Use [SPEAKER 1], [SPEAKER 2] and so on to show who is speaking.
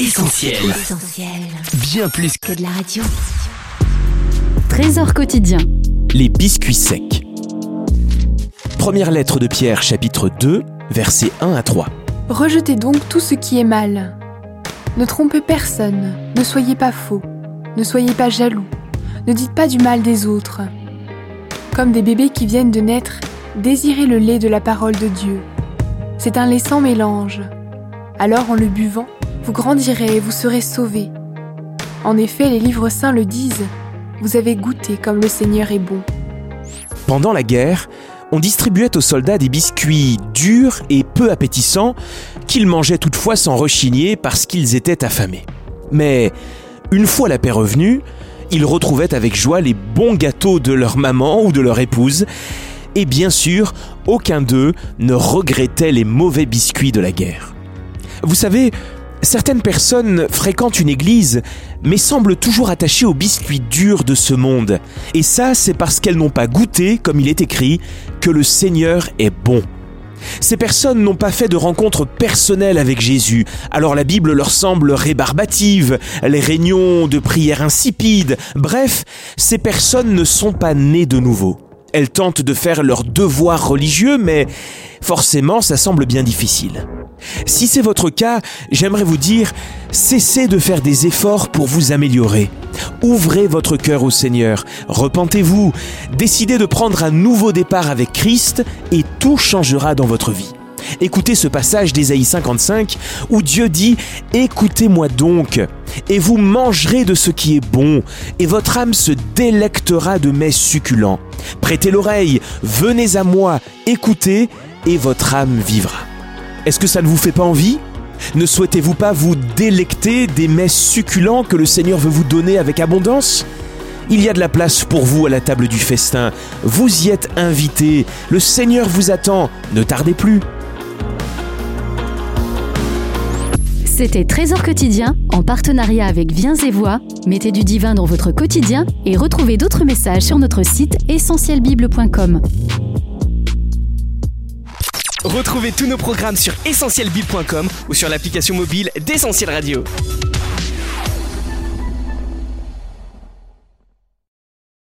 [SPEAKER 1] Essentiel. Bien plus que
[SPEAKER 2] de la radio.
[SPEAKER 3] Trésor quotidien.
[SPEAKER 1] Les biscuits secs. Première lettre de Pierre, chapitre 2, versets 1 à 3.
[SPEAKER 4] Rejetez donc tout ce qui est mal. Ne trompez personne, ne soyez pas faux, ne soyez pas jaloux, ne dites pas du mal des autres. Comme des bébés qui viennent de naître, désirez le lait de la parole de Dieu. C'est un lait sans mélange. Alors en le buvant, vous grandirez et vous serez sauvés. En effet, les livres saints le disent, vous avez goûté comme le Seigneur est bon.
[SPEAKER 1] Pendant la guerre, on distribuait aux soldats des biscuits durs et peu appétissants qu'ils mangeaient toutefois sans rechigner parce qu'ils étaient affamés. Mais une fois la paix revenue, ils retrouvaient avec joie les bons gâteaux de leur maman ou de leur épouse, et bien sûr, aucun d'eux ne regrettait les mauvais biscuits de la guerre. Vous savez, certaines personnes fréquentent une église, mais semblent toujours attachées aux biscuits durs de ce monde. Et ça, c'est parce qu'elles n'ont pas goûté, comme il est écrit, que le Seigneur est bon. Ces personnes n'ont pas fait de rencontre personnelle avec Jésus, alors la Bible leur semble rébarbative, les réunions de prière insipides, bref, ces personnes ne sont pas nées de nouveau. Elles tentent de faire leur devoir religieux, mais forcément ça semble bien difficile. Si c'est votre cas, j'aimerais vous dire, cessez de faire des efforts pour vous améliorer. Ouvrez votre cœur au Seigneur, repentez-vous, décidez de prendre un nouveau départ avec Christ et tout changera dans votre vie. Écoutez ce passage d'Ésaïe 55 où Dieu dit ⁇ Écoutez-moi donc, et vous mangerez de ce qui est bon, et votre âme se délectera de mets succulents. Prêtez l'oreille, venez à moi, écoutez, et votre âme vivra. Est-ce que ça ne vous fait pas envie? Ne souhaitez-vous pas vous délecter des mets succulents que le Seigneur veut vous donner avec abondance? Il y a de la place pour vous à la table du festin. Vous y êtes invité. Le Seigneur vous attend. Ne tardez plus.
[SPEAKER 3] C'était Trésor quotidien en partenariat avec Viens et Voix. Mettez du divin dans votre quotidien et retrouvez d'autres messages sur notre site essentielbible.com.
[SPEAKER 5] Retrouvez tous nos programmes sur essentielbible.com ou sur l'application mobile d'Essentiel Radio.